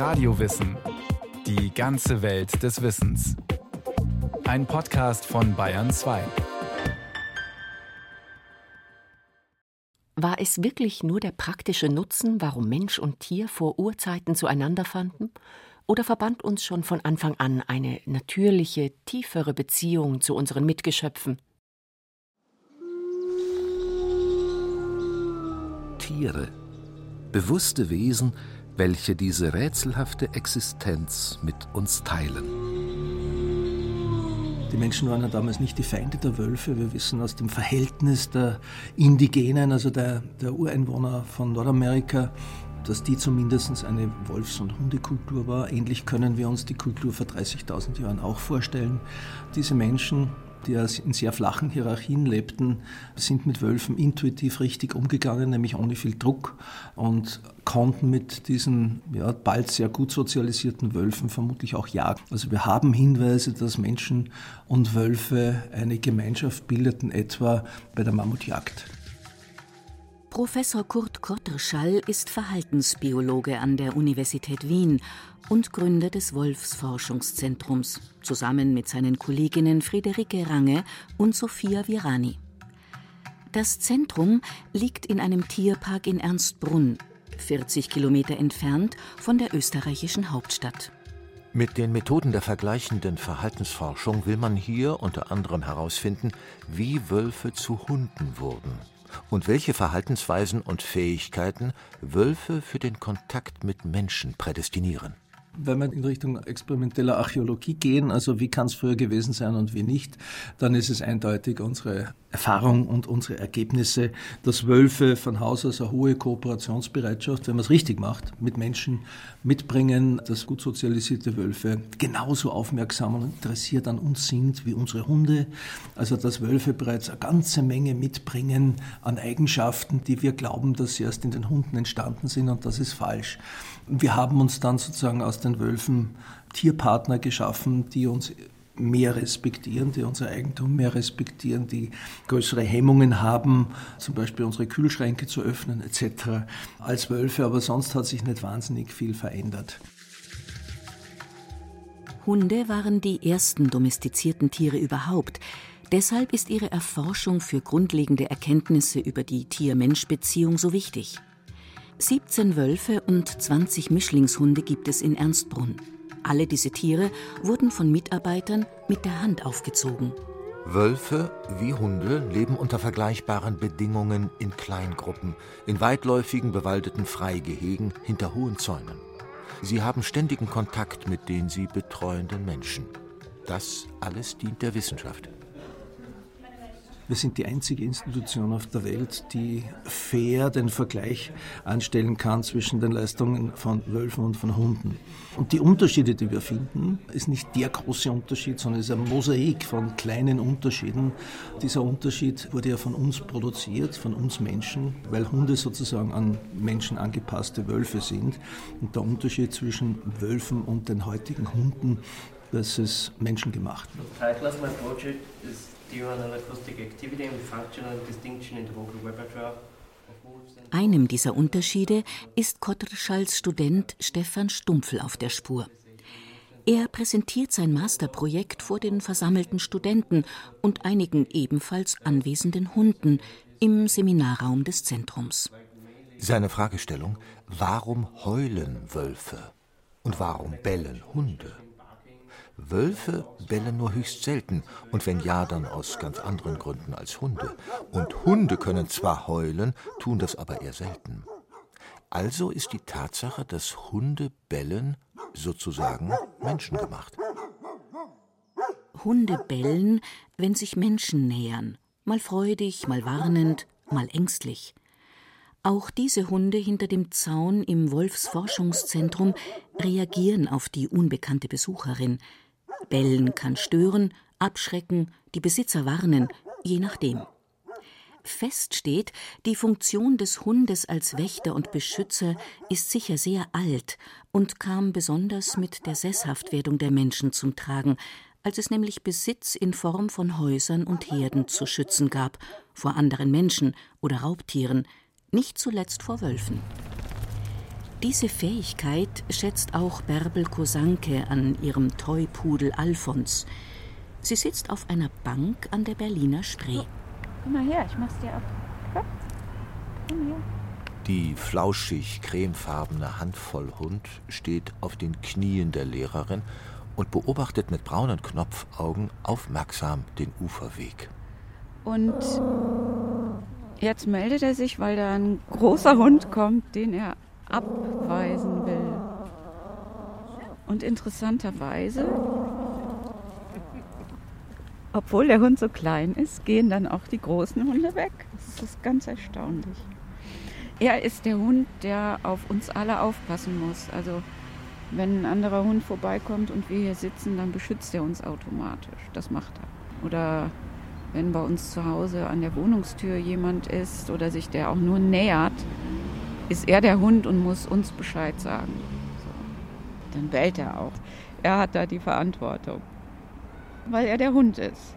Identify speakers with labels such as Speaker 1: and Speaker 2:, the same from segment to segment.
Speaker 1: Radiowissen. Die ganze Welt des Wissens. Ein Podcast von Bayern 2.
Speaker 2: War es wirklich nur der praktische Nutzen, warum Mensch und Tier vor Urzeiten zueinander fanden? Oder verband uns schon von Anfang an eine natürliche, tiefere Beziehung zu unseren Mitgeschöpfen?
Speaker 3: Tiere, bewusste Wesen, welche diese rätselhafte Existenz mit uns teilen.
Speaker 4: Die Menschen waren ja damals nicht die Feinde der Wölfe. Wir wissen aus dem Verhältnis der Indigenen, also der, der Ureinwohner von Nordamerika, dass die zumindest eine Wolfs- und Hundekultur war. Ähnlich können wir uns die Kultur vor 30.000 Jahren auch vorstellen. Diese Menschen die in sehr flachen Hierarchien lebten, sind mit Wölfen intuitiv richtig umgegangen, nämlich ohne viel Druck und konnten mit diesen ja, bald sehr gut sozialisierten Wölfen vermutlich auch jagen. Also wir haben Hinweise, dass Menschen und Wölfe eine Gemeinschaft bildeten, etwa bei der Mammutjagd.
Speaker 2: Professor Kurt Kotterschall ist Verhaltensbiologe an der Universität Wien und Gründer des Wolfsforschungszentrums, zusammen mit seinen Kolleginnen Friederike Range und Sophia Virani. Das Zentrum liegt in einem Tierpark in Ernstbrunn, 40 Kilometer entfernt von der österreichischen Hauptstadt.
Speaker 5: Mit den Methoden der vergleichenden Verhaltensforschung will man hier unter anderem herausfinden, wie Wölfe zu Hunden wurden und welche Verhaltensweisen und Fähigkeiten Wölfe für den Kontakt mit Menschen prädestinieren.
Speaker 4: Wenn wir in Richtung experimenteller Archäologie gehen, also wie kann es früher gewesen sein und wie nicht, dann ist es eindeutig unsere Erfahrung und unsere Ergebnisse, dass Wölfe von Haus aus eine hohe Kooperationsbereitschaft, wenn man es richtig macht, mit Menschen mitbringen, dass gut sozialisierte Wölfe genauso aufmerksam und interessiert an uns sind wie unsere Hunde. Also dass Wölfe bereits eine ganze Menge mitbringen an Eigenschaften, die wir glauben, dass sie erst in den Hunden entstanden sind und das ist falsch. Wir haben uns dann sozusagen aus den Wölfen Tierpartner geschaffen, die uns mehr respektieren, die unser Eigentum mehr respektieren, die größere Hemmungen haben, zum Beispiel unsere Kühlschränke zu öffnen etc. als Wölfe, aber sonst hat sich nicht wahnsinnig viel verändert.
Speaker 2: Hunde waren die ersten domestizierten Tiere überhaupt. Deshalb ist ihre Erforschung für grundlegende Erkenntnisse über die Tier-Mensch-Beziehung so wichtig. 17 Wölfe und 20 Mischlingshunde gibt es in Ernstbrunn. Alle diese Tiere wurden von Mitarbeitern mit der Hand aufgezogen.
Speaker 5: Wölfe wie Hunde leben unter vergleichbaren Bedingungen in Kleingruppen, in weitläufigen bewaldeten Freigehegen hinter hohen Zäunen. Sie haben ständigen Kontakt mit den sie betreuenden Menschen. Das alles dient der Wissenschaft.
Speaker 4: Wir sind die einzige Institution auf der Welt, die fair den Vergleich anstellen kann zwischen den Leistungen von Wölfen und von Hunden. Und die Unterschiede, die wir finden, ist nicht der große Unterschied, sondern es ist ein Mosaik von kleinen Unterschieden. Dieser Unterschied wurde ja von uns produziert, von uns Menschen, weil Hunde sozusagen an Menschen angepasste Wölfe sind. Und der Unterschied zwischen Wölfen und den heutigen Hunden, das ist menschengemacht.
Speaker 6: Is Diurnal Acoustic Activity and Functional Distinction in the Vocal Repertoire
Speaker 2: Einem dieser Unterschiede ist Kotterschalls Student Stefan Stumpfel auf der Spur. Er präsentiert sein Masterprojekt vor den versammelten Studenten und einigen ebenfalls anwesenden Hunden im Seminarraum des Zentrums.
Speaker 5: Seine Fragestellung, warum heulen Wölfe und warum bellen Hunde? Wölfe bellen nur höchst selten und wenn ja, dann aus ganz anderen Gründen als Hunde. Und Hunde können zwar heulen, tun das aber eher selten. Also ist die Tatsache, dass Hunde bellen, sozusagen menschengemacht.
Speaker 2: Hunde bellen, wenn sich Menschen nähern, mal freudig, mal warnend, mal ängstlich. Auch diese Hunde hinter dem Zaun im Wolfsforschungszentrum reagieren auf die unbekannte Besucherin. Bellen kann stören, abschrecken, die Besitzer warnen, je nachdem. Fest steht, die Funktion des Hundes als Wächter und Beschützer ist sicher sehr alt und kam besonders mit der Sesshaftwerdung der Menschen zum Tragen, als es nämlich Besitz in Form von Häusern und Herden zu schützen gab, vor anderen Menschen oder Raubtieren, nicht zuletzt vor Wölfen. Diese Fähigkeit schätzt auch Bärbel Kosanke an ihrem Toypudel Alfons. Sie sitzt auf einer Bank an der Berliner Spree.
Speaker 7: Komm mal her, ich mach's dir ab. Komm, komm her.
Speaker 5: Die flauschig cremefarbene Handvoll Hund steht auf den Knien der Lehrerin und beobachtet mit braunen Knopfaugen aufmerksam den Uferweg.
Speaker 7: Und jetzt meldet er sich, weil da ein großer Hund kommt, den er abweisen will. Und interessanterweise, obwohl der Hund so klein ist, gehen dann auch die großen Hunde weg. Das ist ganz erstaunlich. Er ist der Hund, der auf uns alle aufpassen muss. Also wenn ein anderer Hund vorbeikommt und wir hier sitzen, dann beschützt er uns automatisch. Das macht er. Oder wenn bei uns zu Hause an der Wohnungstür jemand ist oder sich der auch nur nähert, ist er der Hund und muss uns Bescheid sagen. So. Dann bellt er auch. Er hat da die Verantwortung, weil er der Hund ist.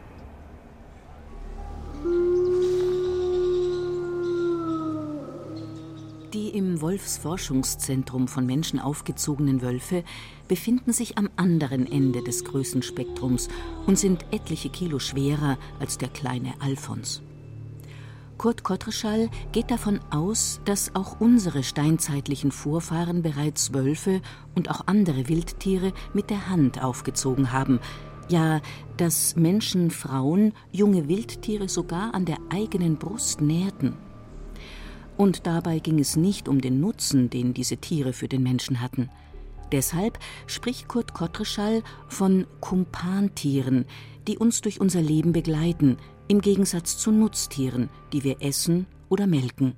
Speaker 2: Die im Wolfsforschungszentrum von Menschen aufgezogenen Wölfe befinden sich am anderen Ende des Größenspektrums und sind etliche Kilo schwerer als der kleine Alfons. Kurt Kottreschall geht davon aus, dass auch unsere steinzeitlichen Vorfahren bereits Wölfe und auch andere Wildtiere mit der Hand aufgezogen haben, ja, dass Menschen Frauen junge Wildtiere sogar an der eigenen Brust nährten. Und dabei ging es nicht um den Nutzen, den diese Tiere für den Menschen hatten. Deshalb spricht Kurt Kottreschall von Kumpantieren, die uns durch unser Leben begleiten, im Gegensatz zu Nutztieren, die wir essen oder melken.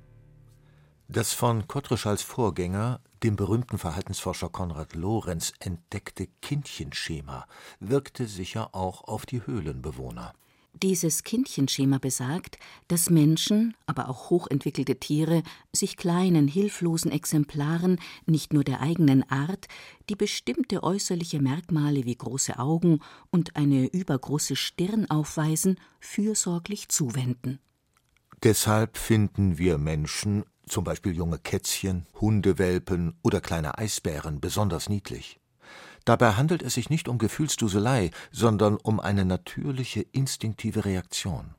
Speaker 5: Das von Kottreschalls Vorgänger, dem berühmten Verhaltensforscher Konrad Lorenz, entdeckte Kindchenschema wirkte sicher auch auf die Höhlenbewohner.
Speaker 2: Dieses Kindchenschema besagt, dass Menschen, aber auch hochentwickelte Tiere sich kleinen, hilflosen Exemplaren nicht nur der eigenen Art, die bestimmte äußerliche Merkmale wie große Augen und eine übergroße Stirn aufweisen, fürsorglich zuwenden.
Speaker 5: Deshalb finden wir Menschen, zum Beispiel junge Kätzchen, Hundewelpen oder kleine Eisbären, besonders niedlich. Dabei handelt es sich nicht um Gefühlsduselei, sondern um eine natürliche instinktive Reaktion.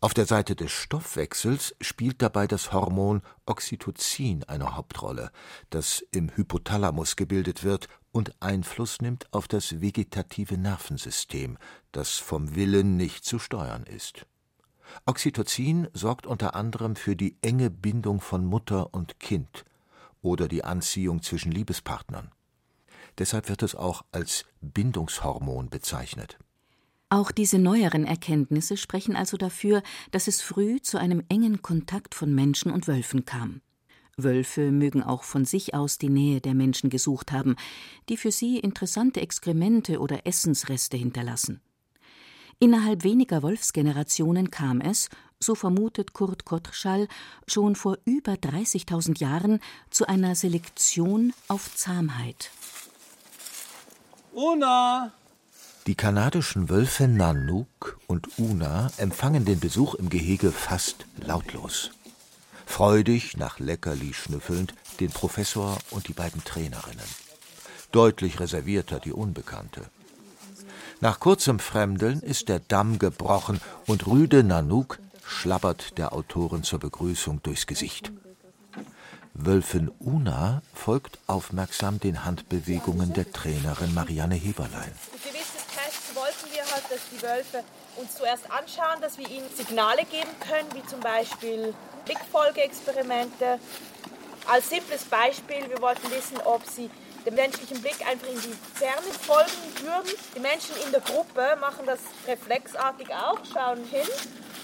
Speaker 5: Auf der Seite des Stoffwechsels spielt dabei das Hormon Oxytocin eine Hauptrolle, das im Hypothalamus gebildet wird und Einfluss nimmt auf das vegetative Nervensystem, das vom Willen nicht zu steuern ist. Oxytocin sorgt unter anderem für die enge Bindung von Mutter und Kind oder die Anziehung zwischen Liebespartnern. Deshalb wird es auch als Bindungshormon bezeichnet.
Speaker 2: Auch diese neueren Erkenntnisse sprechen also dafür, dass es früh zu einem engen Kontakt von Menschen und Wölfen kam. Wölfe mögen auch von sich aus die Nähe der Menschen gesucht haben, die für sie interessante Exkremente oder Essensreste hinterlassen. Innerhalb weniger Wolfsgenerationen kam es, so vermutet Kurt Kottschall, schon vor über 30.000 Jahren zu einer Selektion auf Zahmheit.
Speaker 4: Una!
Speaker 5: Die kanadischen Wölfe Nanook und Una empfangen den Besuch im Gehege fast lautlos. Freudig, nach Leckerli schnüffelnd, den Professor und die beiden Trainerinnen. Deutlich reservierter die Unbekannte. Nach kurzem Fremdeln ist der Damm gebrochen und rüde Nanook schlabbert der Autorin zur Begrüßung durchs Gesicht. Wölfin Una folgt aufmerksam den Handbewegungen der Trainerin Marianne Heberlein.
Speaker 8: Gewisse Tests wollten wir halt, dass die Wölfe uns zuerst anschauen, dass wir ihnen Signale geben können, wie zum Beispiel Blickfolgeexperimente. Als simples Beispiel, wir wollten wissen, ob sie dem menschlichen Blick einfach in die Ferne folgen würden. Die Menschen in der Gruppe machen das reflexartig auch, schauen hin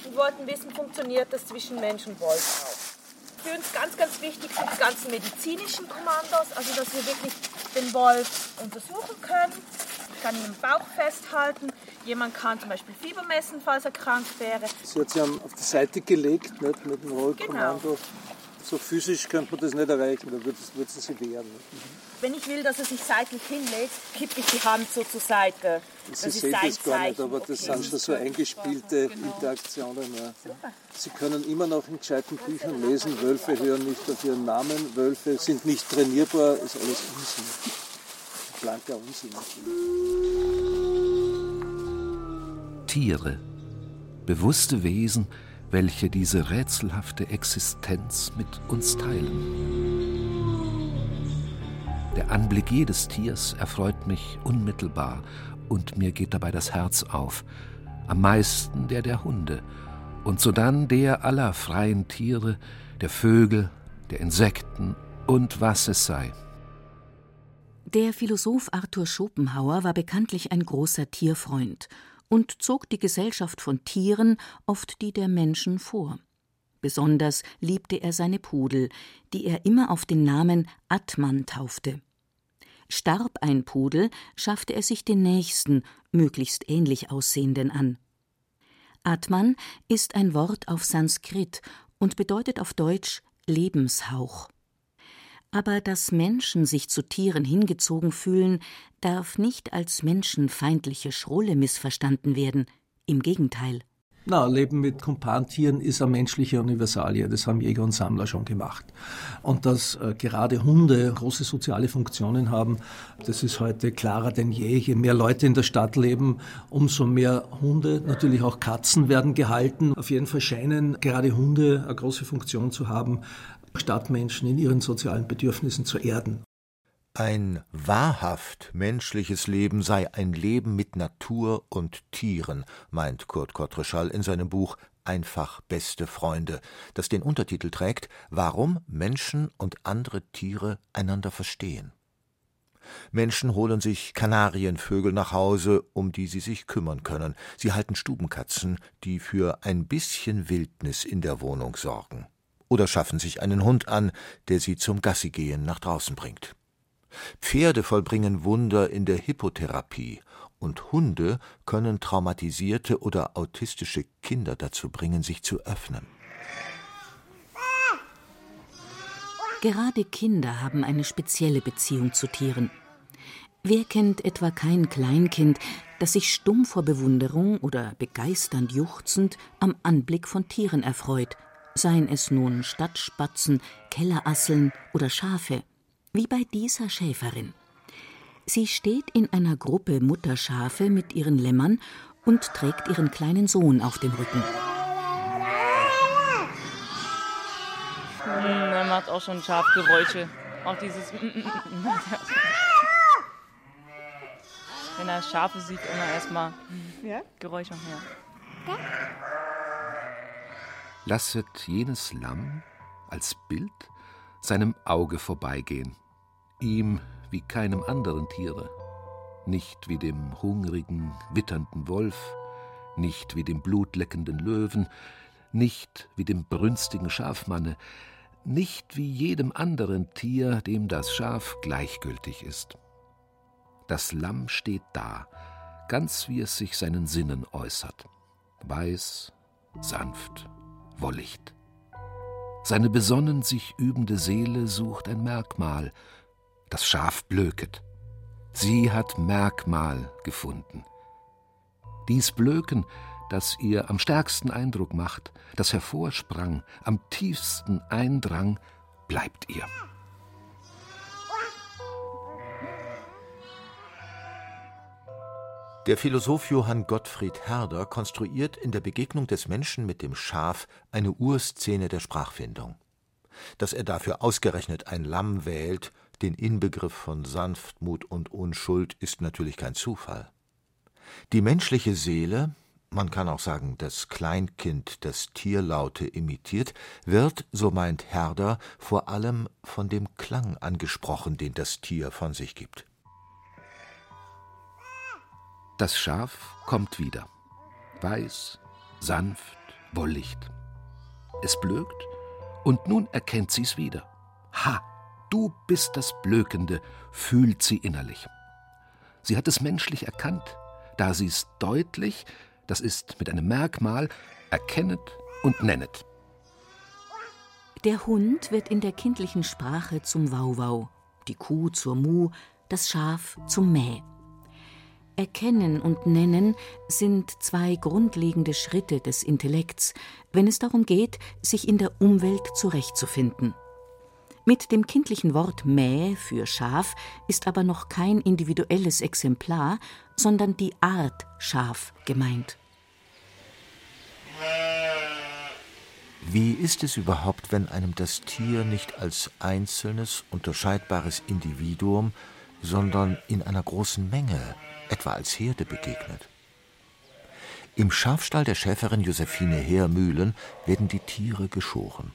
Speaker 8: und wollten wissen, funktioniert das zwischen Mensch und Wolf auch. Für uns ganz, ganz wichtig sind die ganzen medizinischen Kommandos, also dass wir wirklich den Wolf untersuchen können. Ich kann ihn im Bauch festhalten. Jemand kann zum Beispiel Fieber messen, falls er krank wäre.
Speaker 4: Sie hat sie auf die Seite gelegt nicht, mit dem Rollkommando.
Speaker 8: Genau.
Speaker 4: So physisch könnte man das nicht erreichen, da würde es sich wehren.
Speaker 8: Wenn ich will, dass er sich seitlich hinlegt, kippe ich die Hand so zur Seite.
Speaker 4: Sie das sehen das gar nicht, aber das okay. sind schon so eingespielte genau. Interaktionen. Ja. Sie können immer noch in gescheiten Büchern lesen, Wölfe hören nicht auf ihren Namen, Wölfe sind nicht trainierbar, ist alles Unsinn. Blanker Unsinn.
Speaker 3: Tiere, bewusste Wesen, welche diese rätselhafte Existenz mit uns teilen. Der Anblick jedes Tiers erfreut mich unmittelbar und mir geht dabei das Herz auf, am meisten der der Hunde und sodann der aller freien Tiere, der Vögel, der Insekten und was es sei.
Speaker 2: Der Philosoph Arthur Schopenhauer war bekanntlich ein großer Tierfreund und zog die Gesellschaft von Tieren, oft die der Menschen, vor. Besonders liebte er seine Pudel, die er immer auf den Namen Atman taufte. Starb ein Pudel, schaffte er sich den nächsten, möglichst ähnlich aussehenden an. Atman ist ein Wort auf Sanskrit und bedeutet auf Deutsch Lebenshauch. Aber dass Menschen sich zu Tieren hingezogen fühlen, darf nicht als menschenfeindliche Schrulle missverstanden werden. Im Gegenteil.
Speaker 4: Na, Leben mit Kumpantieren ist eine menschliche Universalie. Das haben Jäger und Sammler schon gemacht. Und dass äh, gerade Hunde große soziale Funktionen haben, das ist heute klarer denn je. Je mehr Leute in der Stadt leben, umso mehr Hunde, natürlich auch Katzen werden gehalten. Auf jeden Fall scheinen gerade Hunde eine große Funktion zu haben, Stadtmenschen in ihren sozialen Bedürfnissen zu erden.
Speaker 5: Ein wahrhaft menschliches Leben sei ein Leben mit Natur und Tieren, meint Kurt Kottreschall in seinem Buch Einfach beste Freunde, das den Untertitel trägt Warum Menschen und andere Tiere einander verstehen. Menschen holen sich Kanarienvögel nach Hause, um die sie sich kümmern können. Sie halten Stubenkatzen, die für ein bisschen Wildnis in der Wohnung sorgen oder schaffen sich einen Hund an, der sie zum Gassigehen nach draußen bringt. Pferde vollbringen Wunder in der Hippotherapie und Hunde können traumatisierte oder autistische Kinder dazu bringen, sich zu öffnen.
Speaker 2: Gerade Kinder haben eine spezielle Beziehung zu Tieren. Wer kennt etwa kein Kleinkind, das sich stumm vor Bewunderung oder begeisternd juchzend am Anblick von Tieren erfreut – seien es nun Stadtspatzen, Kellerasseln oder Schafe, wie bei dieser Schäferin. Sie steht in einer Gruppe Mutterschafe mit ihren Lämmern und trägt ihren kleinen Sohn auf dem Rücken.
Speaker 9: Hm, er macht auch schon Schafgeräusche. Auch dieses. Wenn er Schafe sieht, immer erstmal ja? Geräusche. Ja.
Speaker 3: Lasset jenes Lamm als Bild seinem Auge vorbeigehen, ihm wie keinem anderen Tiere, nicht wie dem hungrigen, witternden Wolf, nicht wie dem blutleckenden Löwen, nicht wie dem brünstigen Schafmanne, nicht wie jedem anderen Tier, dem das Schaf gleichgültig ist. Das Lamm steht da, ganz wie es sich seinen Sinnen äußert, weiß, sanft Wollicht. Seine besonnen sich übende Seele sucht ein Merkmal. Das Schaf blöket. Sie hat Merkmal gefunden. Dies Blöken, das ihr am stärksten Eindruck macht, das hervorsprang, am tiefsten eindrang, bleibt ihr.
Speaker 5: Der Philosoph Johann Gottfried Herder konstruiert in der Begegnung des Menschen mit dem Schaf eine Urszene der Sprachfindung. Dass er dafür ausgerechnet ein Lamm wählt, den Inbegriff von Sanftmut und Unschuld, ist natürlich kein Zufall. Die menschliche Seele, man kann auch sagen das Kleinkind, das Tierlaute imitiert, wird, so meint Herder, vor allem von dem Klang angesprochen, den das Tier von sich gibt.
Speaker 3: Das Schaf kommt wieder. Weiß, sanft, wollicht. Es blökt, und nun erkennt sie's wieder. Ha, du bist das Blökende, fühlt sie innerlich. Sie hat es menschlich erkannt, da sie's deutlich, das ist mit einem Merkmal, erkennet und nennet.
Speaker 2: Der Hund wird in der kindlichen Sprache zum Wauwau, die Kuh zur Mu, das Schaf zum Mäh. Erkennen und Nennen sind zwei grundlegende Schritte des Intellekts, wenn es darum geht, sich in der Umwelt zurechtzufinden. Mit dem kindlichen Wort Mäh für Schaf ist aber noch kein individuelles Exemplar, sondern die Art Schaf gemeint.
Speaker 5: Wie ist es überhaupt, wenn einem das Tier nicht als einzelnes, unterscheidbares Individuum, sondern in einer großen Menge, etwa als Herde begegnet? Im Schafstall der Schäferin Josephine Heermühlen werden die Tiere geschoren.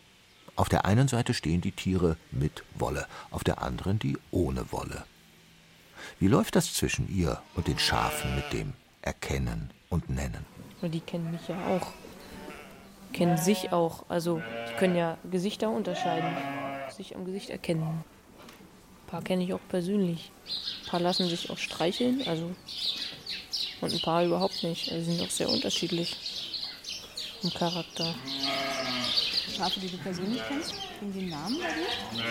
Speaker 5: Auf der einen Seite stehen die Tiere mit Wolle, auf der anderen die ohne Wolle. Wie läuft das zwischen ihr und den Schafen mit dem Erkennen und Nennen?
Speaker 9: Die kennen mich ja auch. Kennen sich auch. Also, die können ja Gesichter unterscheiden. Sich am Gesicht erkennen. Ein paar kenne ich auch persönlich. Ein paar lassen sich auch streicheln. Also, und ein paar überhaupt nicht. Also, sind auch sehr unterschiedlich im Charakter.
Speaker 10: Schafe, die du persönlich kennst? Die einen Namen bei dir?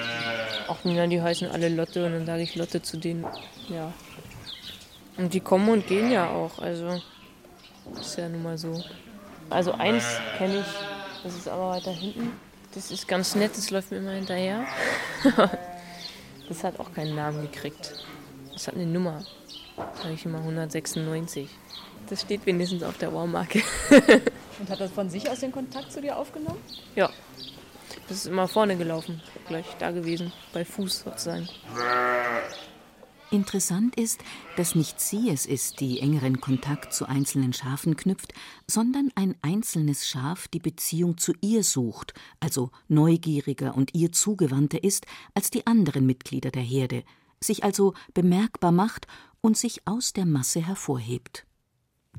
Speaker 9: Ach, na, die heißen alle Lotte und dann sage ich Lotte zu denen. Ja. Und die kommen und gehen ja auch. Also, ist ja nun mal so. Also, eins kenne ich, das ist aber weiter hinten. Das ist ganz nett, das läuft mir immer hinterher. das hat auch keinen Namen gekriegt. Das hat eine Nummer. Sag ich immer 196. Das steht wenigstens auf der Ohrmarke.
Speaker 10: Und hat das von sich aus den Kontakt zu dir aufgenommen?
Speaker 9: Ja. Das ist immer vorne gelaufen, gleich da gewesen, bei Fuß sozusagen.
Speaker 2: Interessant ist, dass nicht sie es ist, die engeren Kontakt zu einzelnen Schafen knüpft, sondern ein einzelnes Schaf die Beziehung zu ihr sucht, also neugieriger und ihr zugewandter ist als die anderen Mitglieder der Herde, sich also bemerkbar macht und sich aus der Masse hervorhebt.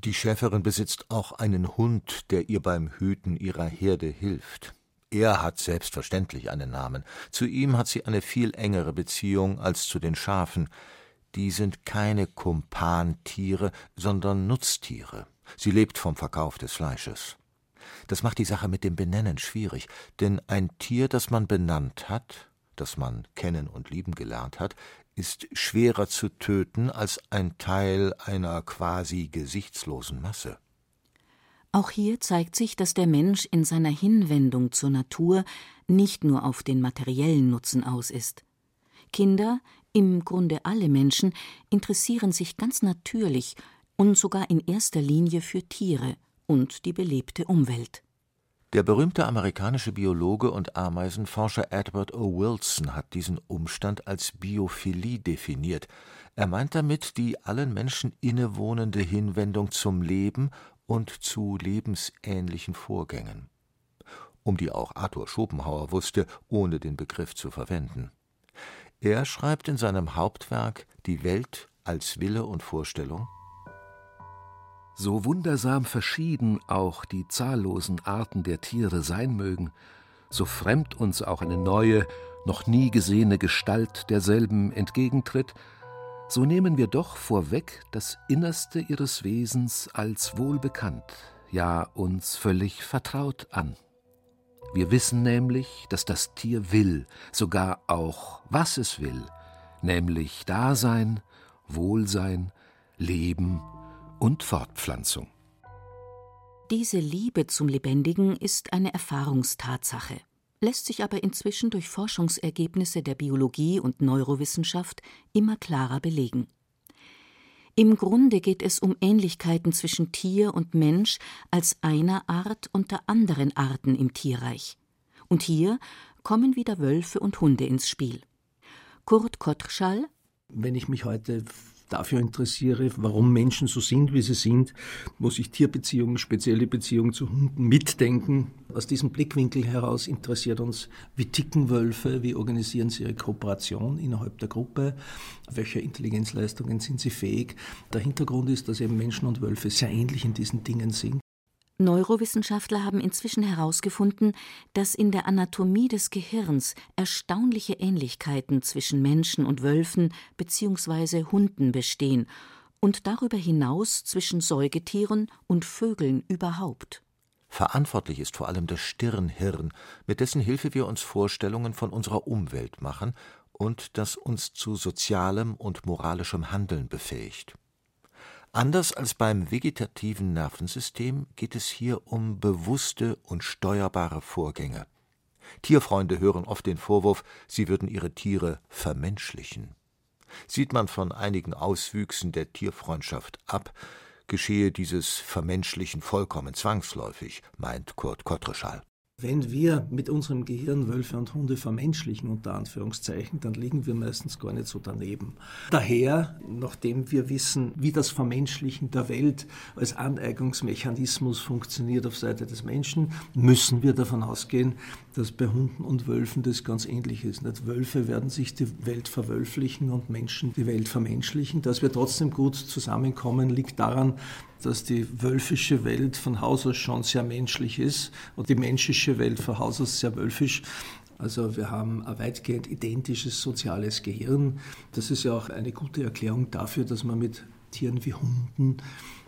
Speaker 5: Die Schäferin besitzt auch einen Hund, der ihr beim Hüten ihrer Herde hilft. Er hat selbstverständlich einen Namen. Zu ihm hat sie eine viel engere Beziehung als zu den Schafen. Die sind keine Kumpantiere, sondern Nutztiere. Sie lebt vom Verkauf des Fleisches. Das macht die Sache mit dem Benennen schwierig, denn ein Tier, das man benannt hat, das man kennen und lieben gelernt hat, ist schwerer zu töten als ein Teil einer quasi gesichtslosen Masse.
Speaker 2: Auch hier zeigt sich, dass der Mensch in seiner Hinwendung zur Natur nicht nur auf den materiellen Nutzen aus ist. Kinder, im Grunde alle Menschen, interessieren sich ganz natürlich und sogar in erster Linie für Tiere und die belebte Umwelt.
Speaker 5: Der berühmte amerikanische Biologe und Ameisenforscher Edward O. Wilson hat diesen Umstand als Biophilie definiert. Er meint damit die allen Menschen innewohnende Hinwendung zum Leben und zu lebensähnlichen Vorgängen, um die auch Arthur Schopenhauer wusste, ohne den Begriff zu verwenden. Er schreibt in seinem Hauptwerk Die Welt als Wille und Vorstellung
Speaker 3: so wundersam verschieden auch die zahllosen Arten der Tiere sein mögen, so fremd uns auch eine neue, noch nie gesehene Gestalt derselben entgegentritt, so nehmen wir doch vorweg das Innerste ihres Wesens als wohlbekannt, ja uns völlig vertraut an. Wir wissen nämlich, dass das Tier will, sogar auch was es will, nämlich Dasein, Wohlsein, Leben und Fortpflanzung.
Speaker 2: Diese Liebe zum Lebendigen ist eine Erfahrungstatsache, lässt sich aber inzwischen durch Forschungsergebnisse der Biologie und Neurowissenschaft immer klarer belegen. Im Grunde geht es um Ähnlichkeiten zwischen Tier und Mensch als einer Art unter anderen Arten im Tierreich. Und hier kommen wieder Wölfe und Hunde ins Spiel. Kurt Kottschall
Speaker 4: Wenn ich mich heute dafür interessiere, warum Menschen so sind, wie sie sind, muss ich Tierbeziehungen, spezielle Beziehungen zu Hunden mitdenken. Aus diesem Blickwinkel heraus interessiert uns, wie ticken Wölfe, wie organisieren sie ihre Kooperation innerhalb der Gruppe, welche Intelligenzleistungen sind sie fähig. Der Hintergrund ist, dass eben Menschen und Wölfe sehr ähnlich in diesen Dingen sind.
Speaker 2: Neurowissenschaftler haben inzwischen herausgefunden, dass in der Anatomie des Gehirns erstaunliche Ähnlichkeiten zwischen Menschen und Wölfen bzw. Hunden bestehen und darüber hinaus zwischen Säugetieren und Vögeln überhaupt.
Speaker 5: Verantwortlich ist vor allem das Stirnhirn, mit dessen Hilfe wir uns Vorstellungen von unserer Umwelt machen und das uns zu sozialem und moralischem Handeln befähigt. Anders als beim vegetativen Nervensystem geht es hier um bewusste und steuerbare Vorgänge. Tierfreunde hören oft den Vorwurf, sie würden ihre Tiere vermenschlichen. Sieht man von einigen Auswüchsen der Tierfreundschaft ab, geschehe dieses Vermenschlichen vollkommen zwangsläufig, meint Kurt Kottreschall.
Speaker 4: Wenn wir mit unserem Gehirn Wölfe und Hunde vermenschlichen, unter Anführungszeichen, dann liegen wir meistens gar nicht so daneben. Daher, nachdem wir wissen, wie das Vermenschlichen der Welt als Aneignungsmechanismus funktioniert auf Seite des Menschen, müssen wir davon ausgehen, dass bei Hunden und Wölfen das ganz ähnlich ist. Nicht Wölfe werden sich die Welt verwölflichen und Menschen die Welt vermenschlichen. Dass wir trotzdem gut zusammenkommen, liegt daran, dass die wölfische Welt von Haus aus schon sehr menschlich ist und die menschliche Welt von Haus aus sehr wölfisch. Also wir haben ein weitgehend identisches soziales Gehirn. Das ist ja auch eine gute Erklärung dafür, dass man mit Tieren wie Hunden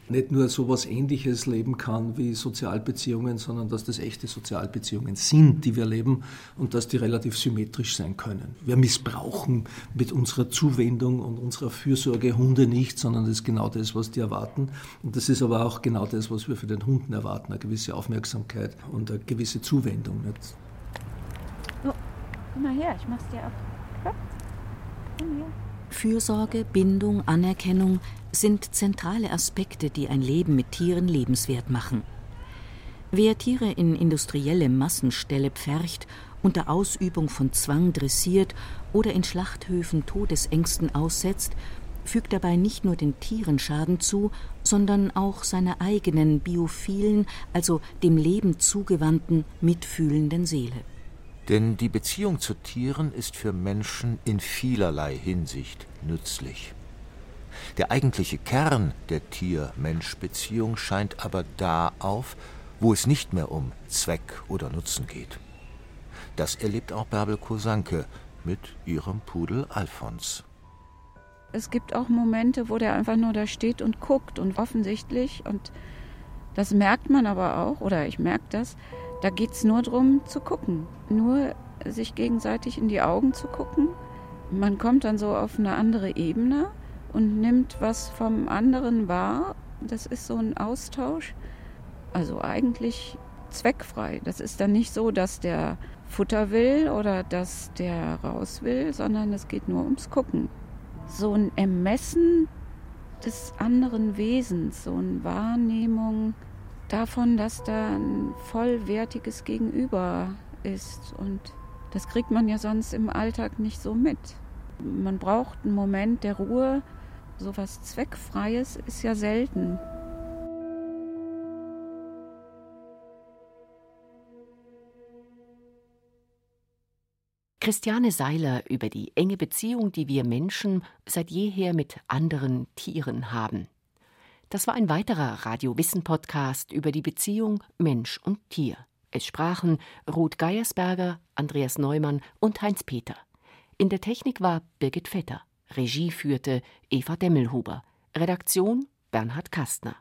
Speaker 4: nicht nur so etwas Ähnliches leben kann wie Sozialbeziehungen, sondern dass das echte Sozialbeziehungen sind, die wir leben und dass die relativ symmetrisch sein können. Wir missbrauchen mit unserer Zuwendung und unserer Fürsorge Hunde nicht, sondern das ist genau das, was die erwarten. Und das ist aber auch genau das, was wir für den Hunden erwarten, eine gewisse Aufmerksamkeit und eine gewisse Zuwendung. Nicht?
Speaker 7: Oh, komm mal her, ich mach's dir ab. Komm her.
Speaker 2: Fürsorge, Bindung, Anerkennung sind zentrale Aspekte, die ein Leben mit Tieren lebenswert machen. Wer Tiere in industrielle Massenställe pfercht, unter Ausübung von Zwang dressiert oder in Schlachthöfen Todesängsten aussetzt, fügt dabei nicht nur den Tieren Schaden zu, sondern auch seiner eigenen biophilen, also dem Leben zugewandten, mitfühlenden Seele.
Speaker 5: Denn die Beziehung zu Tieren ist für Menschen in vielerlei Hinsicht nützlich. Der eigentliche Kern der Tier-Mensch-Beziehung scheint aber da auf, wo es nicht mehr um Zweck oder Nutzen geht. Das erlebt auch Bärbel Kosanke mit ihrem Pudel Alfons.
Speaker 7: Es gibt auch Momente, wo der einfach nur da steht und guckt und offensichtlich, und das merkt man aber auch, oder ich merke das, da geht es nur darum zu gucken, nur sich gegenseitig in die Augen zu gucken. Man kommt dann so auf eine andere Ebene und nimmt was vom anderen wahr. Das ist so ein Austausch. Also eigentlich zweckfrei. Das ist dann nicht so, dass der Futter will oder dass der raus will, sondern es geht nur ums Gucken. So ein Ermessen des anderen Wesens, so eine Wahrnehmung davon, dass da ein vollwertiges Gegenüber ist. Und das kriegt man ja sonst im Alltag nicht so mit. Man braucht einen Moment der Ruhe. So was Zweckfreies ist ja selten.
Speaker 2: Christiane Seiler über die enge Beziehung, die wir Menschen seit jeher mit anderen Tieren haben. Das war ein weiterer Radio Wissen Podcast über die Beziehung Mensch und Tier. Es sprachen Ruth Geiersberger, Andreas Neumann und Heinz Peter. In der Technik war Birgit Vetter. Regie führte Eva Demmelhuber. Redaktion Bernhard Kastner.